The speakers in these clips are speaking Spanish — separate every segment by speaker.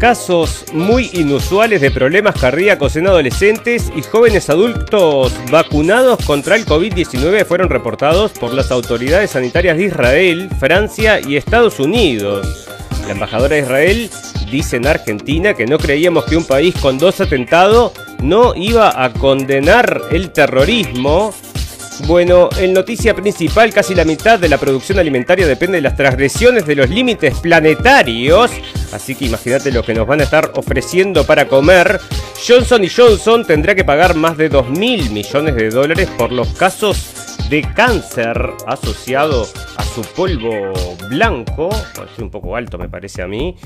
Speaker 1: Casos muy inusuales de problemas cardíacos en adolescentes y jóvenes adultos vacunados contra el COVID-19 fueron reportados por las autoridades sanitarias de Israel, Francia y Estados Unidos. La embajadora de Israel dice en Argentina que no creíamos que un país con dos atentados no iba a condenar el terrorismo bueno, en noticia principal, casi la mitad de la producción alimentaria depende de las transgresiones de los límites planetarios. Así que imagínate lo que nos van a estar ofreciendo para comer. Johnson Johnson tendrá que pagar más de 2 mil millones de dólares por los casos de cáncer asociado a su polvo blanco, es un poco alto me parece a mí,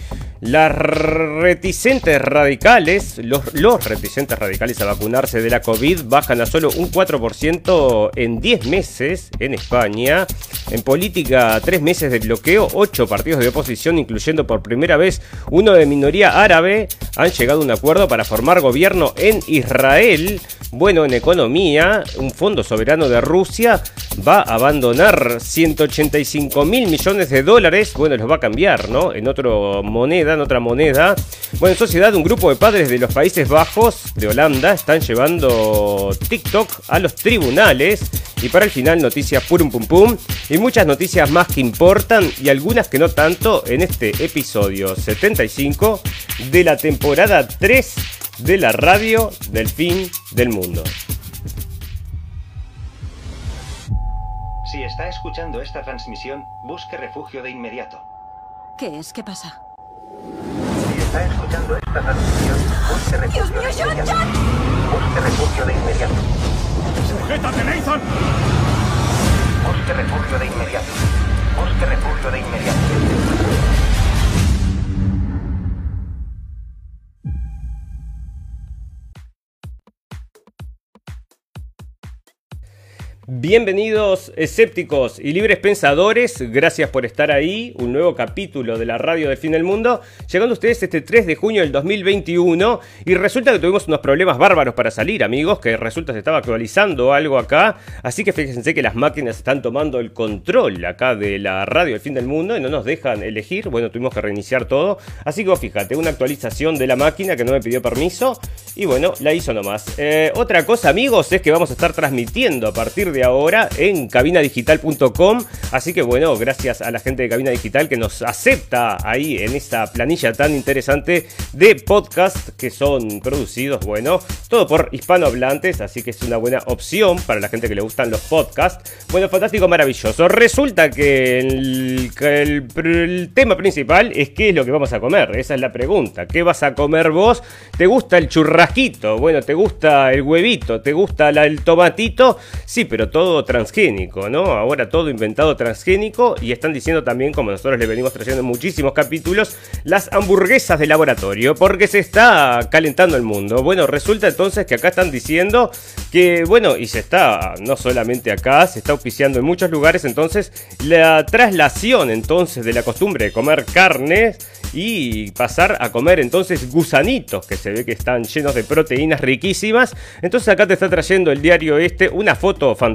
Speaker 1: las reticentes radicales, los, los reticentes radicales a vacunarse de la COVID bajan a solo un 4% en 10 meses en España. En política, 3 meses de bloqueo, 8 partidos de oposición, incluyendo por primera vez uno de minoría árabe, han llegado a un acuerdo para formar gobierno en Israel. Bueno, en economía, un fondo soberano de Rusia va a abandonar 185 mil millones de dólares. Bueno, los va a cambiar, ¿no? En otra moneda, en otra moneda. Bueno, en sociedad, un grupo de padres de los Países Bajos, de Holanda, están llevando TikTok a los tribunales. Y para el final, noticias purum pum pum. Y muchas noticias más que importan y algunas que no tanto en este episodio 75 de la temporada 3 de la radio del fin del mundo.
Speaker 2: Si está escuchando esta transmisión, busque refugio de inmediato.
Speaker 3: ¿Qué es? ¿Qué pasa?
Speaker 2: Si está escuchando esta transmisión, busque refugio
Speaker 3: ¡Dios mío,
Speaker 2: de
Speaker 3: John,
Speaker 2: inmediato.
Speaker 3: John!
Speaker 2: Busque refugio de inmediato.
Speaker 4: ¡Sujétate, Nathan!
Speaker 2: Busque refugio de inmediato. Busque refugio de inmediato.
Speaker 1: Bienvenidos escépticos y libres pensadores, gracias por estar ahí, un nuevo capítulo de la radio del fin del mundo, llegando a ustedes este 3 de junio del 2021 y resulta que tuvimos unos problemas bárbaros para salir amigos, que resulta que se estaba actualizando algo acá, así que fíjense que las máquinas están tomando el control acá de la radio del fin del mundo y no nos dejan elegir, bueno tuvimos que reiniciar todo, así que fíjate, una actualización de la máquina que no me pidió permiso y bueno, la hizo nomás. Eh, otra cosa amigos es que vamos a estar transmitiendo a partir de ahora en cabinadigital.com. Así que bueno, gracias a la gente de Cabina Digital que nos acepta ahí en esta planilla tan interesante de podcast que son producidos, bueno, todo por hispanohablantes, así que es una buena opción para la gente que le gustan los podcasts. Bueno, fantástico, maravilloso. Resulta que el, tema principal es qué es lo que vamos a comer. Esa es la pregunta. ¿Qué vas a comer vos? ¿Te gusta el churrasquito? Bueno, ¿te gusta el huevito? ¿Te gusta el tomatito? Sí, pero todo transgénico, ¿no? Ahora todo inventado transgénico y están diciendo también, como nosotros le venimos trayendo en muchísimos capítulos, las hamburguesas de laboratorio, porque se está calentando el mundo. Bueno, resulta entonces que acá están diciendo que, bueno, y se está, no solamente acá, se está auspiciando en muchos lugares, entonces la traslación entonces de la costumbre de comer carnes y pasar a comer entonces gusanitos que se ve que están llenos de proteínas riquísimas. Entonces acá te está trayendo el diario este una foto fantástica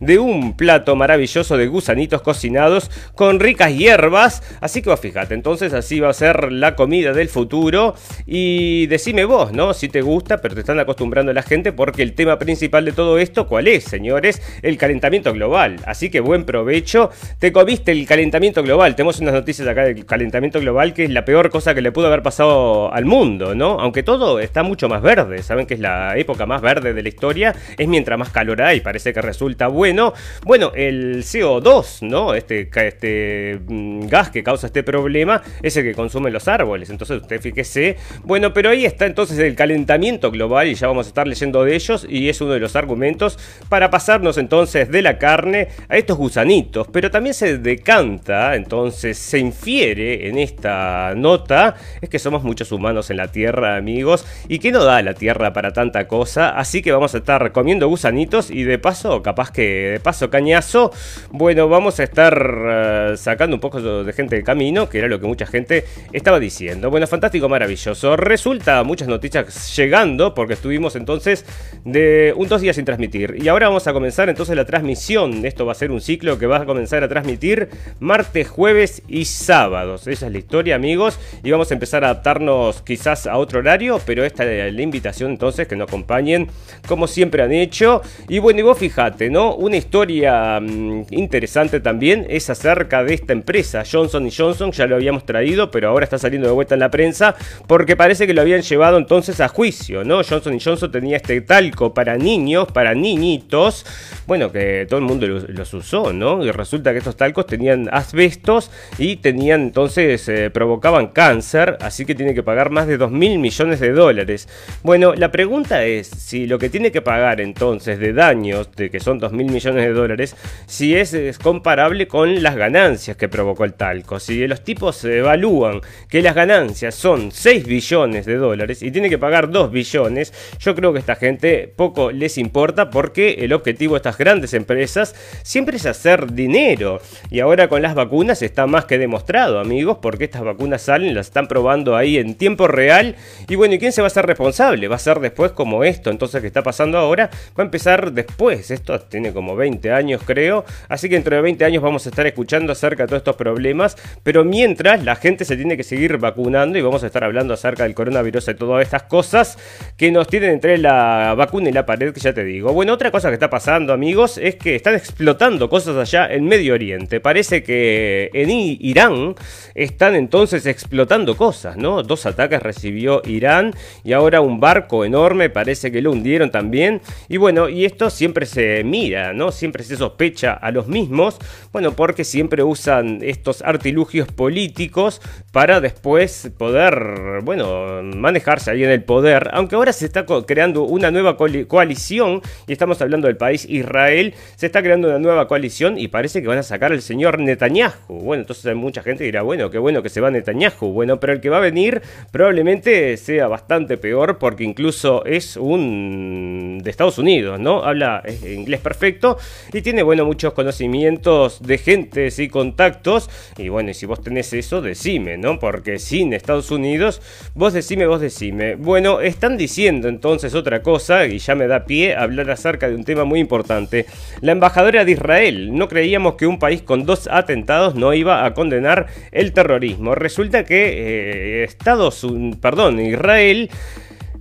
Speaker 1: de un plato maravilloso de gusanitos cocinados con ricas hierbas. Así que vos fíjate, entonces así va a ser la comida del futuro. Y decime vos, ¿no? Si te gusta, pero te están acostumbrando la gente porque el tema principal de todo esto, ¿cuál es, señores? El calentamiento global. Así que buen provecho. Te comiste el calentamiento global. Tenemos unas noticias acá del calentamiento global que es la peor cosa que le pudo haber pasado al mundo, ¿no? Aunque todo está mucho más verde. Saben que es la época más verde de la historia. Es mientras más calor hay. Parece que resulta bueno. Bueno, el CO2, ¿no? Este, este mm, gas que causa este problema es el que consumen los árboles. Entonces usted fíjese. Bueno, pero ahí está entonces el calentamiento global y ya vamos a estar leyendo de ellos y es uno de los argumentos para pasarnos entonces de la carne a estos gusanitos. Pero también se decanta, entonces se infiere en esta nota, es que somos muchos humanos en la Tierra, amigos, y que no da la Tierra para tanta cosa, así que vamos a estar comiendo gusanitos y de paso, capaz que de paso cañazo, bueno, vamos a estar eh, sacando un poco de gente del camino, que era lo que mucha gente estaba diciendo. Bueno, fantástico, maravilloso. Resulta muchas noticias llegando, porque estuvimos entonces de un dos días sin transmitir. Y ahora vamos a comenzar entonces la transmisión. Esto va a ser un ciclo que va a comenzar a transmitir martes, jueves y sábados. Esa es la historia, amigos, y vamos a empezar a adaptarnos quizás a otro horario, pero esta es la invitación entonces que nos acompañen como siempre han hecho. Y bueno, y vos fíjate, ¿no? Una historia mmm, interesante también es acerca de esta empresa, Johnson Johnson, ya lo habíamos traído, pero ahora está saliendo de vuelta en la prensa porque parece que lo habían llevado entonces a juicio, ¿no? Johnson Johnson tenía este talco para niños, para niñitos, bueno, que todo el mundo los, los usó, ¿no? Y resulta que estos talcos tenían asbestos y tenían entonces, eh, provocaban cáncer, así que tiene que pagar más de 2 mil millones de dólares. Bueno, la pregunta es si lo que tiene que pagar entonces de daños, de que son 2 mil millones de dólares, si es, comparable con las ganancias que provocó el talco. Si los tipos evalúan que las ganancias son 6 billones de dólares y tiene que pagar 2 billones, yo creo que a esta gente poco les importa porque el objetivo de estas grandes empresas siempre es hacer dinero. Y ahora con las vacunas está más que demostrado, amigos, porque estas vacunas salen, las están probando ahí en tiempo real. Y bueno, ¿y quién se va a hacer responsable? Va a ser después como esto, entonces que está pasando ahora, va a empezar después. Esto tiene como 20 años, creo. Así que dentro de 20 años vamos a estar escuchando acerca de todos estos problemas. Pero mientras, la gente se tiene que seguir vacunando y vamos a estar hablando acerca del coronavirus y todas estas cosas que nos tienen entre la vacuna y la pared, que ya te digo. Bueno, otra cosa que está pasando, amigos, es que están explotando cosas allá en Medio Oriente. Parece que en Irán están entonces explotando cosas, ¿no? Dos ataques recibió Irán y ahora un barco enorme parece que lo hundieron también. Y bueno, y esto siempre se mira, ¿no? Siempre se sospecha a los mismos, bueno, porque siempre usan estos artilugios políticos para después poder, bueno, manejarse ahí en el poder, aunque ahora se está creando una nueva coalición y estamos hablando del país Israel, se está creando una nueva coalición y parece que van a sacar al señor Netanyahu. Bueno, entonces hay mucha gente que dirá, bueno, qué bueno que se va Netanyahu. Bueno, pero el que va a venir probablemente sea bastante peor porque incluso es un de Estados Unidos, ¿no? Habla inglés perfecto y tiene, bueno, muchos conocimientos de gentes y contactos. Y bueno, y si vos tenés eso, decime, ¿no? Porque sin Estados Unidos, vos decime, vos decime. Bueno, están diciendo entonces otra cosa y ya me da pie hablar acerca de un tema muy importante. La embajadora de Israel, no creíamos que un país con dos atentados no iba a condenar el terrorismo. Resulta que eh, Estados perdón, Israel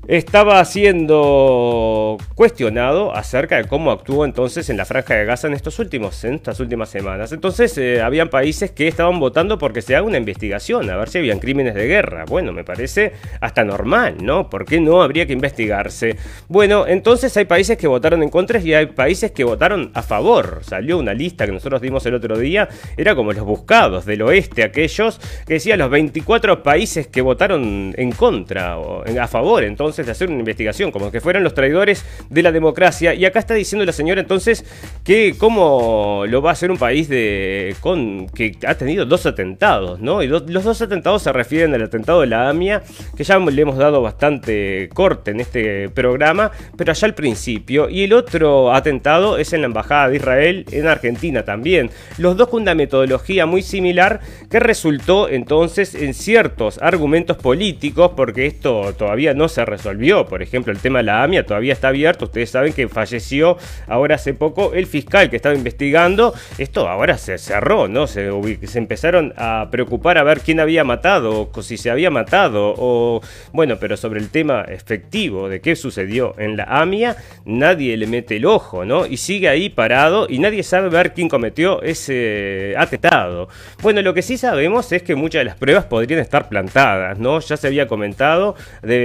Speaker 1: estaba siendo cuestionado acerca de cómo actuó entonces en la franja de Gaza en estos últimos en estas últimas semanas. Entonces eh, habían países que estaban votando porque se haga una investigación a ver si habían crímenes de guerra. Bueno, me parece hasta normal, ¿no? ¿Por qué no habría que investigarse? Bueno, entonces hay países que votaron en contra y hay países que votaron a favor. Salió una lista que nosotros dimos el otro día, era como los buscados del oeste, aquellos que decía los 24 países que votaron en contra o a favor. Entonces de hacer una investigación, como que fueran los traidores de la democracia. Y acá está diciendo la señora entonces que cómo lo va a hacer un país de con que ha tenido dos atentados, ¿no? Y los dos atentados se refieren al atentado de la AMIA, que ya le hemos dado bastante corte en este programa, pero allá al principio. Y el otro atentado es en la Embajada de Israel en Argentina también. Los dos con una metodología muy similar que resultó entonces en ciertos argumentos políticos, porque esto todavía no se resolvió por ejemplo, el tema de la AMIA todavía está abierto. Ustedes saben que falleció ahora hace poco el fiscal que estaba investigando. Esto ahora se cerró, ¿no? Se, empezaron a preocupar a ver quién había matado, o si se había matado, o bueno, pero sobre el tema efectivo de qué sucedió en la AMIA, nadie le mete el ojo, ¿no? Y sigue ahí parado y nadie sabe ver quién cometió ese atentado. Bueno, lo que sí sabemos es que muchas de las pruebas podrían estar plantadas, ¿no? Ya se había comentado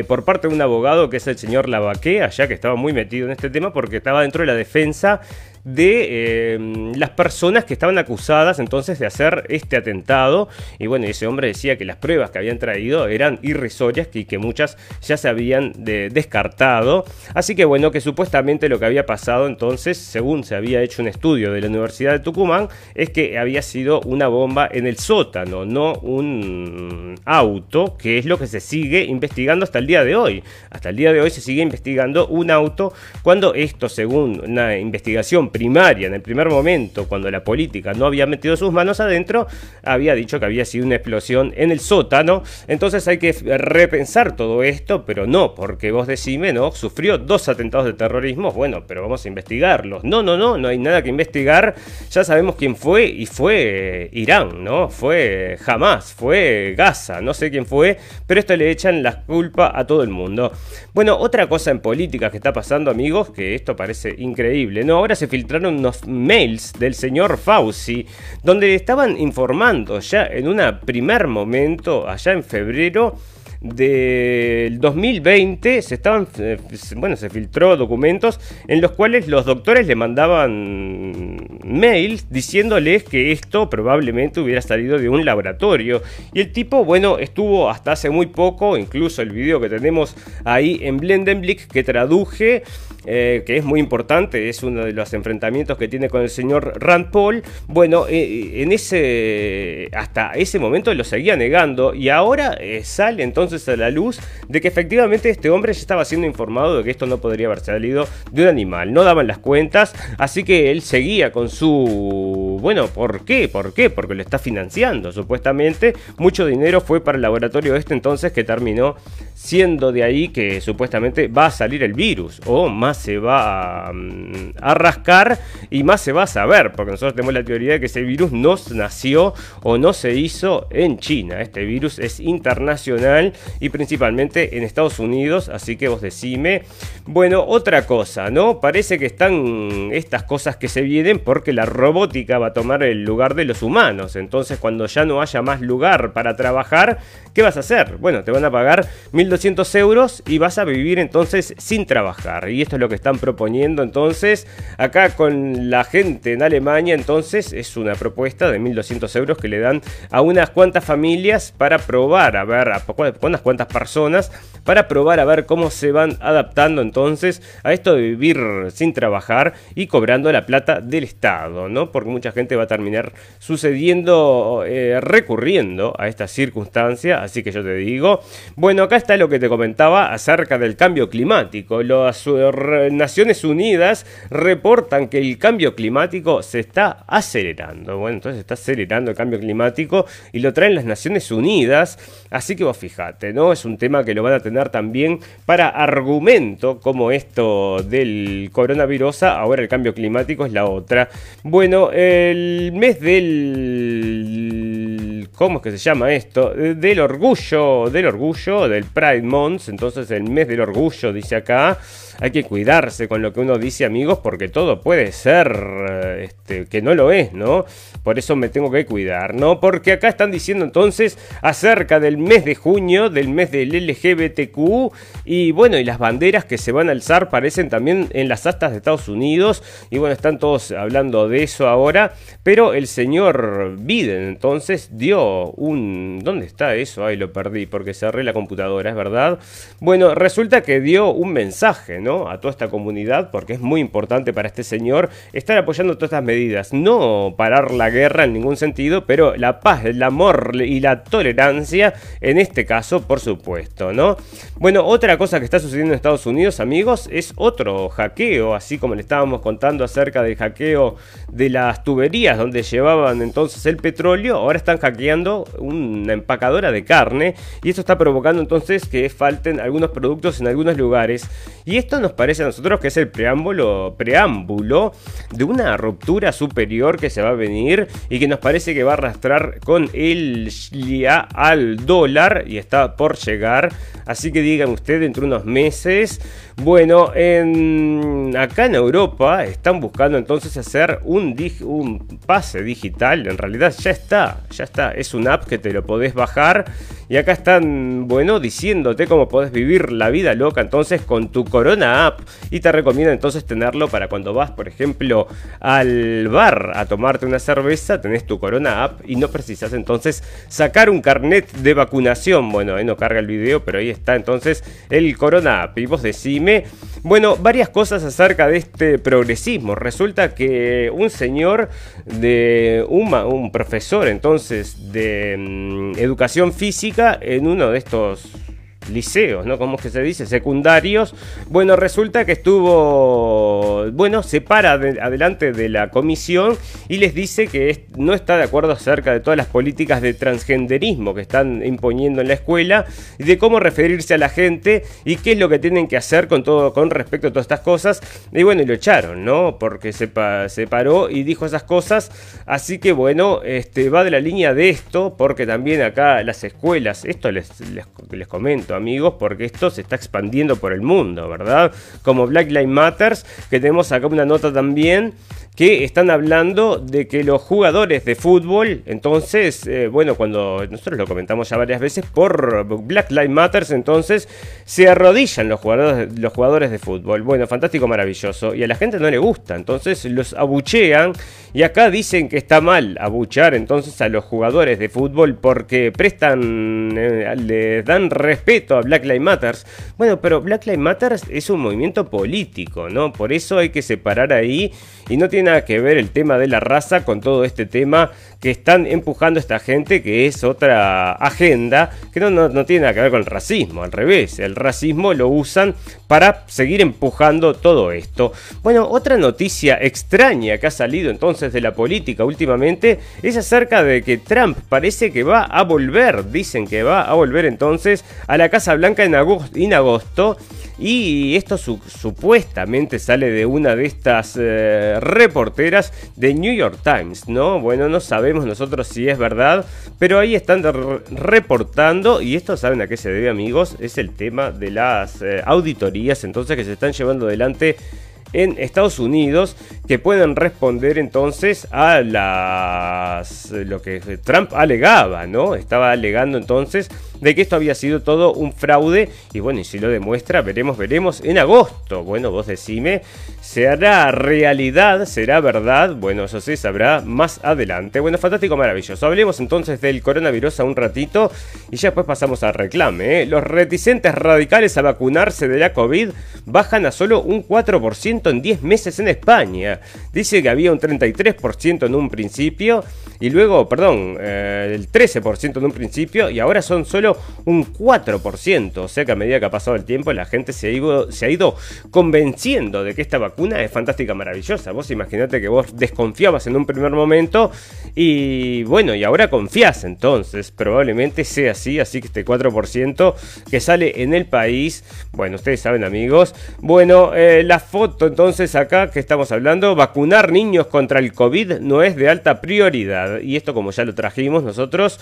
Speaker 1: por parte de un abogado que es el señor Lavaque, allá que estaba muy metido en este tema porque estaba dentro de la defensa de eh, las personas que estaban acusadas entonces de hacer este atentado. Y bueno, ese hombre decía que las pruebas que habían traído eran irrisorias y que muchas ya se habían descartado. Así que bueno, que supuestamente lo que había pasado entonces, según se había hecho un estudio de la Universidad de Tucumán, es que había sido una bomba en el sótano, no un auto, que es lo que se sigue investigando hasta el día de hoy. Hasta el día de hoy se sigue investigando un auto cuando esto, según una investigación primaria, en el primer momento, cuando la política no había metido sus manos adentro, había dicho que había sido una explosión en el sótano. Entonces hay que repensar todo esto, pero no, porque vos decime, ¿no? Sufrió dos atentados de terrorismo, bueno, pero vamos a investigarlos. No, no, no, no hay nada que investigar. Ya sabemos quién fue y fue Irán, ¿no? Fue Hamas, fue Gaza, no sé quién fue, pero esto le echan la culpa a todo el mundo. Bueno, otra cosa en política que está pasando, amigos, que esto parece increíble, ¿no? Ahora se filtraron unos mails del señor Fauci, donde estaban informando ya en un primer momento, allá en febrero, del 2020 se estaban eh, bueno se filtró documentos en los cuales los doctores le mandaban mails diciéndoles que esto probablemente hubiera salido de un laboratorio y el tipo bueno estuvo hasta hace muy poco incluso el video que tenemos ahí en Blendenblick que traduje eh, que es muy importante, es uno de los enfrentamientos que tiene con el señor Rand Paul. Bueno, eh, en ese, hasta ese momento lo seguía negando y ahora sale entonces a la luz de que efectivamente este hombre ya estaba siendo informado de que esto no podría haber salido de un animal. No daban las cuentas, así que él seguía con su... Bueno, ¿por qué? ¿Por qué? Porque lo está financiando, supuestamente. Mucho dinero fue para el laboratorio este entonces que terminó siendo de ahí que supuestamente va a salir el virus o más se va a, mm, a, rascar y más se va a saber, porque nosotros tenemos la teoría de que ese virus no nació o no se hizo en China, este virus es internacional y principalmente en Estados Unidos, así que vos decime. Bueno, otra cosa, ¿no? Parece que están estas cosas que se vienen porque la robótica va a tomar el lugar de los humanos, entonces cuando ya no haya más lugar para trabajar, ¿qué vas a hacer? Bueno, te van a pagar 1200 euros y vas a vivir entonces sin trabajar, y esto es lo que están proponiendo entonces acá con la gente en Alemania, entonces es una propuesta de 1200 euros que le dan a unas cuantas familias para probar, a ver, a unas cuantas personas para probar a ver cómo se van adaptando entonces a esto de vivir sin trabajar y cobrando la plata del Estado, ¿no? Porque mucha gente va a terminar sucediendo, eh, recurriendo a esta circunstancia, así que yo te digo, bueno, acá está lo que te comentaba acerca del cambio climático. Las Naciones Unidas reportan que el cambio climático se está acelerando. Bueno, entonces está acelerando el cambio climático y lo traen las Naciones Unidas, así que vos fijate, ¿no? Es un tema que lo van a tener también para argumento como esto del coronavirus, ahora el cambio climático es la otra. Bueno, el mes del... ¿Cómo es que se llama esto? Del orgullo, del orgullo, del Pride Month, entonces el mes del orgullo, dice acá hay que cuidarse con lo que uno dice, amigos, porque todo puede ser eh, este, que no lo es, ¿no? Por eso me tengo que cuidar, ¿no? Porque acá están diciendo entonces acerca del mes de junio, del mes del LGBTQ, y bueno, y las banderas que se van a alzar parecen también en las astas de Estados Unidos, y bueno, están todos hablando de eso ahora, pero el señor Biden entonces dio un... ¿Dónde está eso? Ay, lo perdí porque cerré la computadora, es verdad. Bueno, resulta que dio un mensaje, a toda esta comunidad, porque es muy importante para este señor estar apoyando todas estas medidas. No parar la guerra en ningún sentido, pero la paz, el amor y la tolerancia, en este caso, por supuesto, ¿no? Bueno, otra cosa que está sucediendo en Estados Unidos, amigos, es otro hackeo, así como le estábamos contando acerca del hackeo de las tuberías donde llevaban entonces el petróleo, ahora están hackeando una empacadora de carne y esto está provocando entonces que falten algunos productos en algunos lugares. Y esto nos parece a nosotros que es el preámbulo, preámbulo de una ruptura superior que se va a venir y que nos parece que va a arrastrar con el al dólar y está por llegar. Así que digan ustedes dentro de unos meses. Bueno, en, acá en Europa están buscando entonces hacer un, pase digital. En realidad ya está, ya está. Es una app que te lo podés bajar. Y acá están, bueno, diciéndote cómo podés vivir la vida loca entonces con tu Corona App y te recomiendo entonces tenerlo para cuando vas, por ejemplo, al bar a tomarte una cerveza, tenés tu Corona App y no precisas entonces sacar un carnet de vacunación. Bueno, ahí no carga el video, pero ahí está entonces el Corona App. Y vos decime, bueno, varias cosas acerca de este progresismo. Resulta que un señor de un, profesor entonces de mm, educación física en uno de estos liceos, ¿no? ¿Cómo es que se dice? Secundarios. Bueno, resulta que estuvo, bueno, se para adelante de la comisión y les dice que no está de acuerdo acerca de todas las políticas de transgenderismo que están imponiendo en la escuela y de cómo referirse a la gente y qué es lo que tienen que hacer con todo, con respecto a todas estas cosas. Y bueno, y lo echaron, ¿no? Porque se, paró y dijo esas cosas. Así que bueno, este, va de la línea de esto, porque también acá las escuelas, esto les, les, les comento amigos, porque esto se está expandiendo por el mundo, ¿verdad? Como Black Lives Matters, que tenemos acá una nota también que están hablando de que los jugadores de fútbol, entonces, eh, bueno, cuando nosotros lo comentamos ya varias veces, por Black Lives Matters, entonces se arrodillan los jugadores, los jugadores de fútbol. Bueno, fantástico, maravilloso. Y a la gente no le gusta, entonces los abuchean. Y acá dicen que está mal abuchar entonces a los jugadores de fútbol porque prestan, eh, le dan respeto a Black Lives Matters. Bueno, pero Black Lives Matters es un movimiento político, ¿no? Por eso hay que separar ahí y no tiene que ver el tema de la raza con todo este tema que están empujando esta gente, que es otra agenda, que no, no, tiene nada que ver con el racismo, al revés, el racismo lo usan para seguir empujando todo esto. Bueno, otra noticia extraña que ha salido entonces de la política últimamente es acerca de que Trump parece que va a volver, dicen que va a volver entonces a la Casa Blanca en agosto, en agosto y esto supuestamente sale de una de estas eh, reporteras de New York Times, ¿no? Bueno, no sabemos nosotros si es verdad, pero ahí están reportando, y esto saben a qué se debe amigos, es el tema de las eh, auditorías entonces que se están llevando adelante en Estados Unidos que pueden responder entonces a las lo que Trump alegaba, ¿no? Estaba alegando entonces de que esto había sido todo un fraude y bueno, y si lo demuestra, veremos, veremos en agosto. Bueno, vos decime, ¿será realidad? ¿Será verdad? Bueno, eso se sabrá más adelante. Bueno, fantástico, maravilloso. Hablemos entonces del coronavirus a un ratito y ya después pasamos al reclame. ¿eh? Los reticentes radicales a vacunarse de la COVID bajan a solo un 4% en 10 meses en España. Dice que había un 33% en un principio y luego, perdón, eh, el 13% en un principio y ahora son solo un 4%. O sea que a medida que ha pasado el tiempo, la gente se se ha ido convenciendo de que esta vacuna es fantástica, maravillosa. Vos imaginate que vos desconfiabas en un primer momento y bueno, y ahora confías entonces. Probablemente sea así, así que este 4% que sale en el país, bueno, ustedes saben amigos. Bueno, eh, la foto entonces acá que estamos hablando, vacunar niños contra el COVID no es de alta prioridad. Y esto como ya lo trajimos nosotros,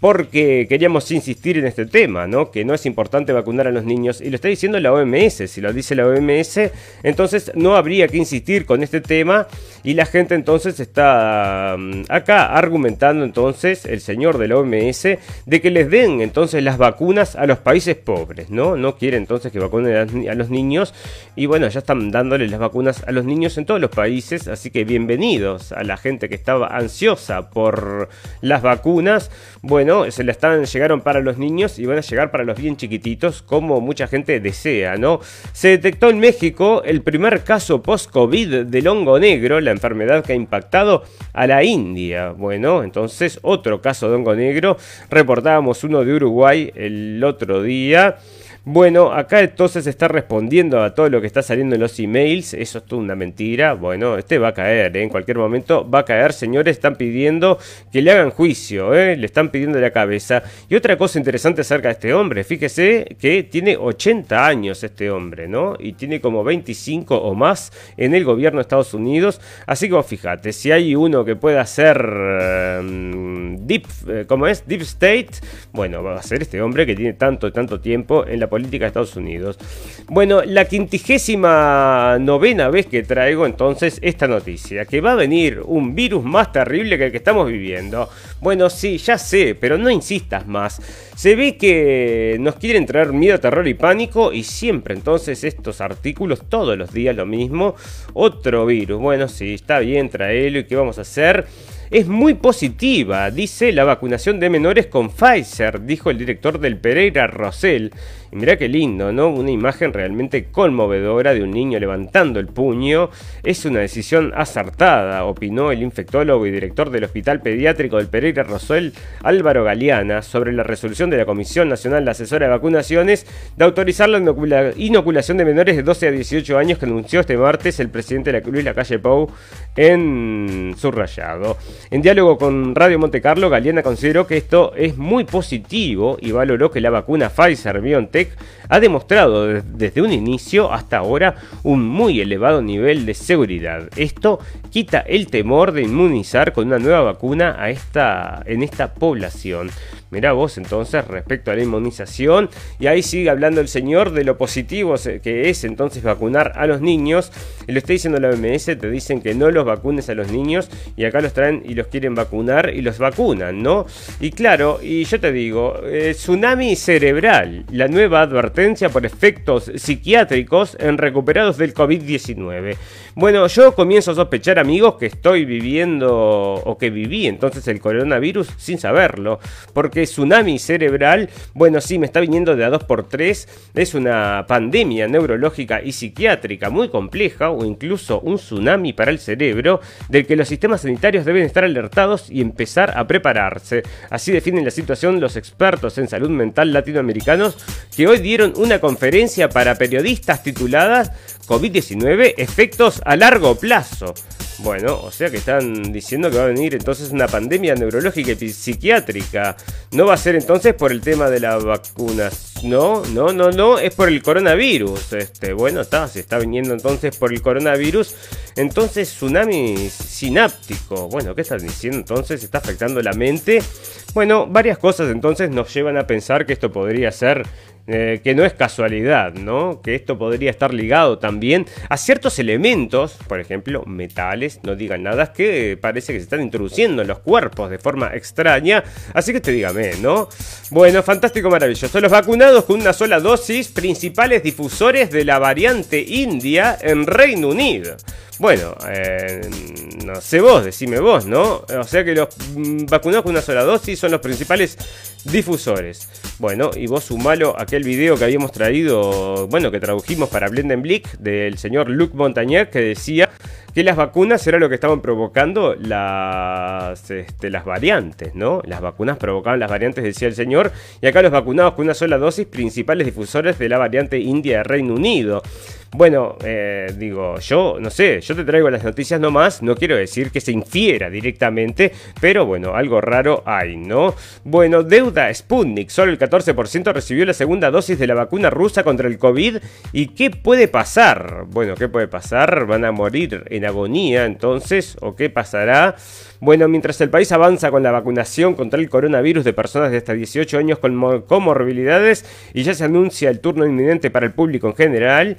Speaker 1: porque queríamos insistir en este tema, ¿no? Que no es importante vacunar a los niños. Y lo está diciendo la OMS. Si lo dice la OMS, entonces no habría que insistir con este tema. Y la gente entonces está mm, acá argumentando entonces, el señor de la OMS, de que les den entonces las vacunas a los países pobres, ¿no? No quiere entonces que vacunen a los niños. Y bueno, ya están dándoles las vacunas a los niños en todos los países. Así que bienvenidos a la gente que estaba ansiosa por las vacunas. Bueno, se le están, llegaron para los niños y van a llegar para los bien chiquititos, como mucha gente desea, ¿no? Se detectó en México el primer caso post-COVID del hongo negro, la enfermedad que ha impactado a la India. Bueno, entonces otro caso de hongo negro. Reportábamos uno de Uruguay el otro día. Bueno, acá entonces está respondiendo a todo lo que está saliendo en los emails. Eso es toda una mentira. Bueno, este va a caer, ¿eh? en cualquier momento va a caer. Señores, están pidiendo que le hagan juicio, ¿eh? le están pidiendo la cabeza. Y otra cosa interesante acerca de este hombre, fíjese que tiene 80 años este hombre, ¿no? Y tiene como 25 o más en el gobierno de Estados Unidos. Así que vos fíjate, si hay uno que pueda ser em, deep, eh, ¿cómo es? Deep State, bueno, va a ser este hombre que tiene tanto, tanto tiempo en la política de Estados Unidos. Bueno, la quintigésima novena vez que traigo entonces esta noticia, que va a venir un virus más terrible que el que estamos viviendo. Bueno, sí, ya sé, pero no insistas más. Se ve que nos quieren traer miedo, terror y pánico y siempre entonces estos artículos, todos los días lo mismo. Otro virus, bueno, sí, está bien, traelo y qué vamos a hacer. Es muy positiva, dice la vacunación de menores con Pfizer, dijo el director del Pereira Rosell. Y mirá qué lindo, ¿no? Una imagen realmente conmovedora de un niño levantando el puño. Es una decisión acertada, opinó el infectólogo y director del Hospital Pediátrico del Pereira Rosell, Álvaro Galeana, sobre la resolución de la Comisión Nacional de Asesora de Vacunaciones de autorizar la inoculación de menores de 12 a 18 años que anunció este martes el presidente de la Luis Lacalle Pou en subrayado. En diálogo con Radio Monte Carlo, Galeana consideró que esto es muy positivo y valoró que la vacuna Pfizer BioNTech ha demostrado desde un inicio hasta ahora un muy elevado nivel de seguridad. Esto quita el temor de inmunizar con una nueva vacuna a esta, en esta población. Mirá vos entonces respecto a la inmunización y ahí sigue hablando el señor de lo positivo que es entonces vacunar a los niños. Lo está diciendo la OMS, te dicen que no los vacunes a los niños y acá los traen y los quieren vacunar y los vacunan, ¿no? Y claro, y yo te digo, eh, tsunami cerebral, la nueva advertencia por efectos psiquiátricos en recuperados del COVID-19. Bueno, yo comienzo a sospechar amigos que estoy viviendo o que viví entonces el coronavirus sin saberlo, porque tsunami cerebral, bueno, sí, me está viniendo de a 2x3, es una pandemia neurológica y psiquiátrica muy compleja o incluso un tsunami para el cerebro del que los sistemas sanitarios deben estar alertados y empezar a prepararse. Así definen la situación los expertos en salud mental latinoamericanos que hoy dieron una conferencia para periodistas titulada COVID-19, efectos a largo plazo. Bueno, o sea que están diciendo que va a venir entonces una pandemia neurológica y psiquiátrica. No va a ser entonces por el tema de la vacuna. No, no, no, no, es por el coronavirus. Este, bueno, está, se está viniendo entonces por el coronavirus. Entonces, tsunami sináptico. Bueno, ¿qué están diciendo? Entonces, está afectando la mente. Bueno, varias cosas entonces nos llevan a pensar que esto podría ser eh, que no es casualidad, ¿no? Que esto podría estar ligado también a ciertos elementos, por ejemplo, metales, no digan nada, que parece que se están introduciendo en los cuerpos de forma extraña. Así que te dígame, ¿no? Bueno, fantástico, maravilloso. Los vacunados con una sola dosis, principales difusores de la variante india en Reino Unido. Bueno, eh, no sé vos, decime vos, ¿no? O sea que los mm, vacunados con una sola dosis son los principales difusores. Bueno, y vos sumalo aquel video que habíamos traído, bueno, que tradujimos para Blendenblick del señor Luc Montagnier que decía que las vacunas era lo que estaban provocando las, este, las variantes, ¿no? Las vacunas provocaban las variantes, decía el señor, y acá los vacunados con una sola dosis, principales difusores de la variante India de Reino Unido. Bueno, eh, digo, yo no sé, yo te traigo las noticias nomás, no quiero decir que se infiera directamente, pero bueno, algo raro hay, ¿no? Bueno, deuda Sputnik, solo el 14% recibió la segunda dosis de la vacuna rusa contra el COVID. ¿Y qué puede pasar? Bueno, ¿qué puede pasar? ¿Van a morir en agonía entonces? ¿O qué pasará? Bueno, mientras el país avanza con la vacunación contra el coronavirus de personas de hasta 18 años con comorbilidades y ya se anuncia el turno inminente para el público en general,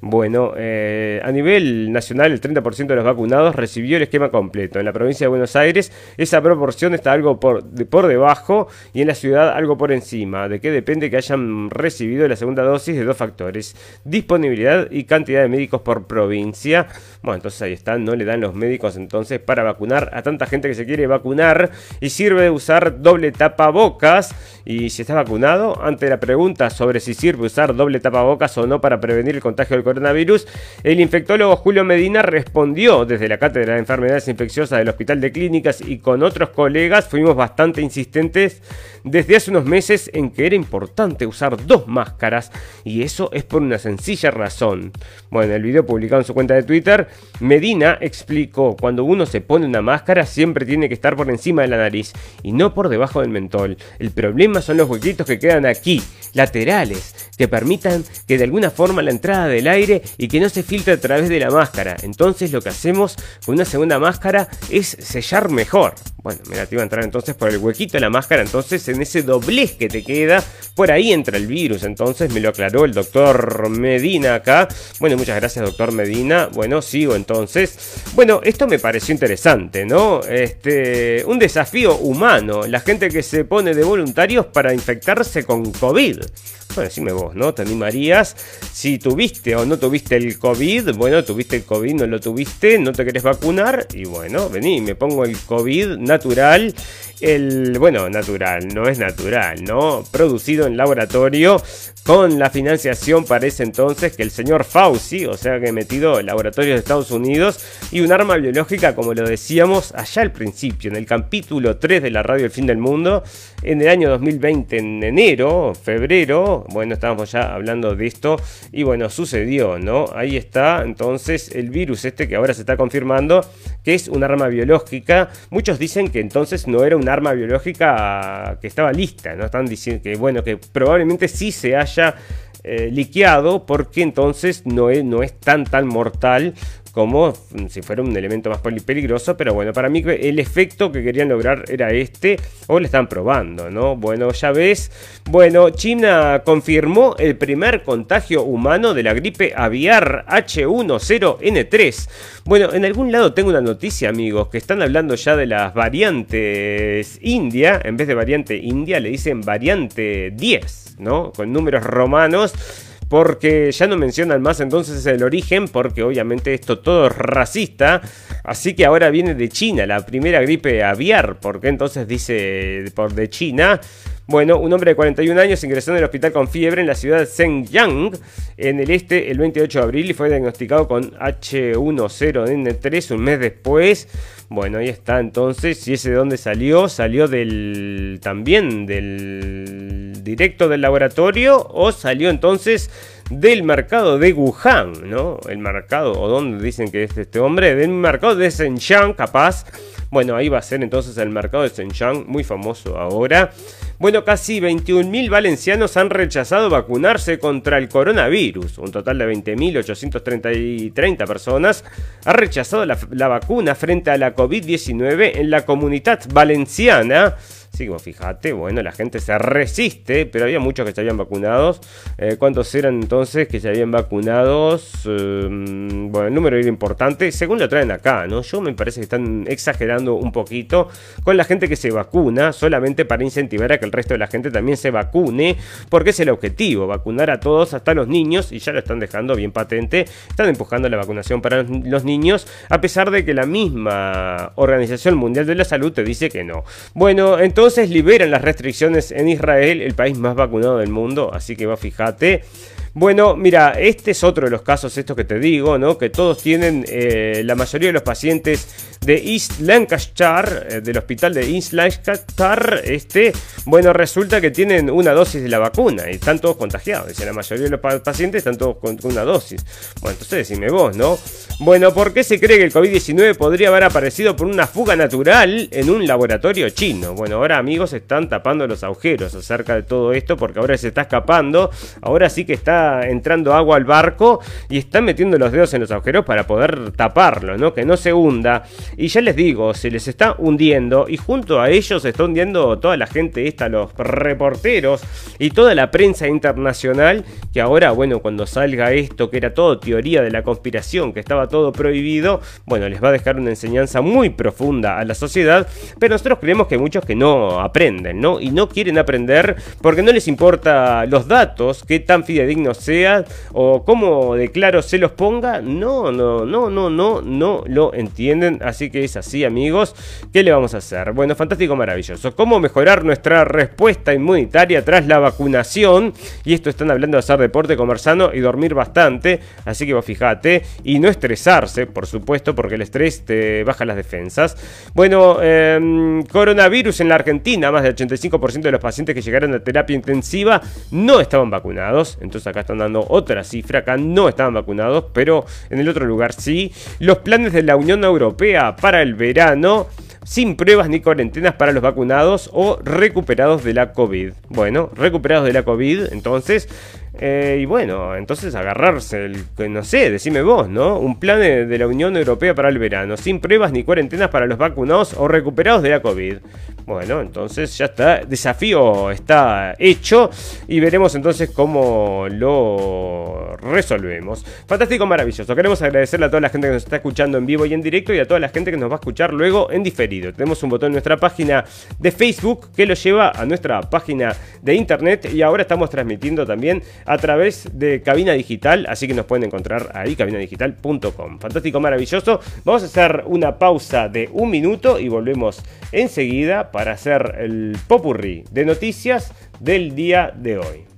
Speaker 1: bueno, eh, a nivel nacional el 30% de los vacunados recibió el esquema completo. En la provincia de Buenos Aires esa proporción está algo por, por debajo y en la ciudad algo por encima. ¿De qué depende que hayan recibido la segunda dosis de dos factores? Disponibilidad y cantidad de médicos por provincia. Bueno, entonces ahí está, no le dan los médicos entonces para vacunar a tanta gente que se quiere vacunar y sirve de usar doble tapabocas. Y si está vacunado, ante la pregunta sobre si sirve usar doble tapabocas o no para prevenir el contagio del coronavirus, el infectólogo Julio Medina respondió desde la Cátedra de Enfermedades Infecciosas del Hospital de Clínicas y con otros colegas fuimos bastante insistentes desde hace unos meses en que era importante usar dos máscaras y eso es por una sencilla razón. Bueno, en el video publicado en su cuenta de Twitter, Medina explicó, cuando uno se pone una máscara siempre tiene que estar por encima de la nariz y no por debajo del mentol. El problema son los huequitos que quedan aquí, laterales, que permitan que de alguna forma la entrada del aire y que no se filtre a través de la máscara. Entonces lo que hacemos con una segunda máscara es sellar mejor. Bueno, mira, te iba a entrar entonces por el huequito de la máscara, entonces en ese doblez que te queda por ahí entra el virus. Entonces me lo aclaró el doctor Medina acá. Bueno, muchas gracias, doctor Medina. Bueno, sigo entonces. Bueno, esto me pareció interesante, ¿no? Este, un desafío humano. La gente que se pone de voluntarios para infectarse con COVID. Bueno, decime vos, ¿no? ¿Te animarías? Si tuviste o no tuviste el COVID, bueno, tuviste el COVID, no lo tuviste, no te querés vacunar, y bueno, vení, me pongo el COVID natural, el, bueno, natural, no es natural, ¿no? Producido en laboratorio con la financiación parece entonces que el señor Fauci, o sea que metido en laboratorios de Estados Unidos, y un arma biológica, como lo decíamos allá al principio, en el capítulo 3 de la radio El Fin del Mundo, en el año 2020, en enero, febrero, bueno, estábamos ya hablando de esto y bueno, sucedió, ¿no? Ahí está entonces el virus este que ahora se está confirmando que es un arma biológica. Muchos dicen que entonces no era un arma biológica estaba lista, ¿no? Están diciendo que bueno, que probablemente sí se haya eh, liqueado porque entonces no es, no es tan tan mortal como si fuera un elemento más peligroso, pero bueno, para mí el efecto que querían lograr era este, o le están probando, ¿no? Bueno, ya ves, bueno, China confirmó el primer contagio humano de la gripe aviar H10N3. Bueno, en algún lado tengo una noticia, amigos, que están hablando ya de las variantes India, en vez de variante India le dicen variante 10, ¿no? Con números romanos porque ya no mencionan más entonces el origen, porque obviamente esto todo es racista, así que ahora viene de China, la primera gripe aviar, porque entonces dice por de China. Bueno, un hombre de 41 años ingresó en el hospital con fiebre en la ciudad de Zhenjiang, en el este, el 28 de abril y fue diagnosticado con H10N3 un mes después. Bueno, ahí está entonces. ¿Y ese de dónde salió? Salió del. también del. directo del laboratorio. O salió entonces del mercado de Wuhan, ¿no? El mercado, o donde dicen que es este hombre, del mercado de Shenzhen, capaz. Bueno, ahí va a ser entonces el mercado de Shenzhen, muy famoso ahora. Bueno, casi 21.000 valencianos han rechazado vacunarse contra el coronavirus. Un total de 20.830 personas ha rechazado la, la vacuna frente a la COVID-19 en la comunidad valenciana. Sí, como fíjate, bueno, la gente se resiste, pero había muchos que se habían vacunados. Eh, ¿Cuántos eran entonces que se habían vacunados? Em, bueno, el número era importante, según lo traen acá, ¿no? Yo me parece que están exagerando un poquito con la gente que se vacuna, solamente para incentivar a que el resto de la gente también se vacune, porque es el objetivo, vacunar a todos, hasta los niños, y ya lo están dejando bien patente, están empujando la vacunación para los niños, a pesar de que la misma Organización Mundial de la Salud te dice que no. Bueno, entonces entonces liberan las restricciones en Israel, el país más vacunado del mundo, así que va, fíjate. Bueno, mira, este es otro de los casos, estos que te digo, ¿no? Que todos tienen, eh, la mayoría de los pacientes de East Lancashire, eh, del hospital de East Lancashire, este, bueno, resulta que tienen una dosis de la vacuna y están todos contagiados. Dice, la mayoría de los pacientes están todos con, una dosis. Bueno, entonces decime vos, ¿no? Bueno, ¿por qué se cree que el COVID-19 podría haber aparecido por una fuga natural en un laboratorio chino? Bueno, ahora amigos están tapando los agujeros acerca de todo esto porque ahora se está escapando, ahora sí que está entrando agua al barco y están metiendo los dedos en los agujeros para poder taparlo, ¿no? Que no se hunda. Y ya les digo, se les está hundiendo y junto a ellos se está hundiendo toda la gente esta, los reporteros y toda la prensa internacional que ahora, bueno, cuando salga esto, que era todo teoría de la conspiración, que estaba todo prohibido, bueno, les va a dejar una enseñanza muy profunda a la sociedad, pero nosotros creemos que hay muchos que no aprenden, ¿no? Y no quieren aprender porque no les importa los datos, qué tan fidedignos sea o cómo de claro se los ponga, no, no, no, no, no, no lo entienden. Así que es así, amigos. ¿Qué le vamos a hacer? Bueno, fantástico, maravilloso. ¿Cómo mejorar nuestra respuesta inmunitaria tras la vacunación? Y esto están hablando de hacer deporte, comer sano y dormir bastante. Así que vos fijate. Y no estresarse, por supuesto, porque el estrés te baja las defensas. Bueno, em, coronavirus en la Argentina. Más del 85% de los pacientes que llegaron a terapia intensiva no estaban vacunados. Entonces acá están dando otra cifra, acá no estaban vacunados, pero en el otro lugar sí. Los planes de la Unión Europea para el verano sin pruebas ni cuarentenas para los vacunados o recuperados de la COVID. Bueno, recuperados de la COVID, entonces Eh, y bueno, entonces agarrarse, el, no sé, decime vos, ¿no? Un plan de, la Unión Europea para el verano, sin pruebas ni cuarentenas para los vacunados o recuperados de la COVID. Bueno, entonces ya está, desafío está hecho y veremos entonces cómo lo resolvemos. Fantástico, maravilloso. Queremos agradecerle a toda la gente que nos está escuchando en vivo y en directo y a toda la gente que nos va a escuchar luego en diferido. Tenemos un botón en nuestra página de Facebook que lo lleva a nuestra página de internet y ahora estamos transmitiendo también a través de Cabina Digital, así que nos pueden encontrar ahí, cabinadigital.com. Fantástico, maravilloso. Vamos a hacer una pausa de un minuto y volvemos enseguida para hacer el popurrí de noticias del día de hoy.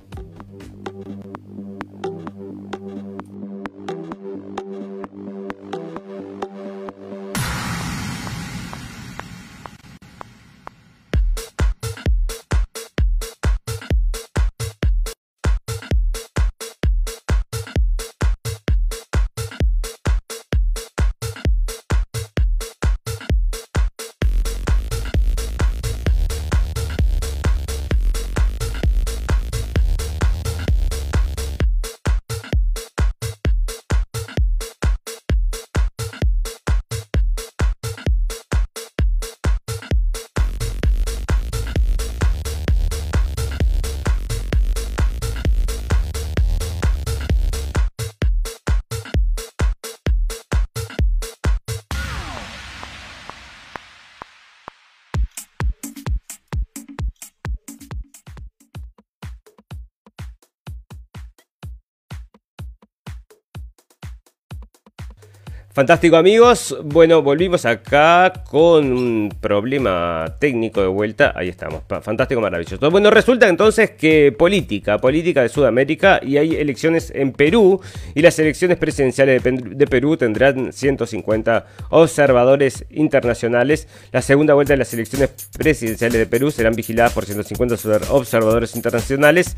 Speaker 1: Fantástico amigos, bueno, volvimos acá con un problema técnico de vuelta, ahí estamos, fantástico, maravilloso. Bueno, resulta entonces que política, política de Sudamérica y hay elecciones en Perú y las elecciones presidenciales de Perú tendrán 150 observadores internacionales. La segunda vuelta de las elecciones presidenciales de Perú serán vigiladas por 150 observadores internacionales.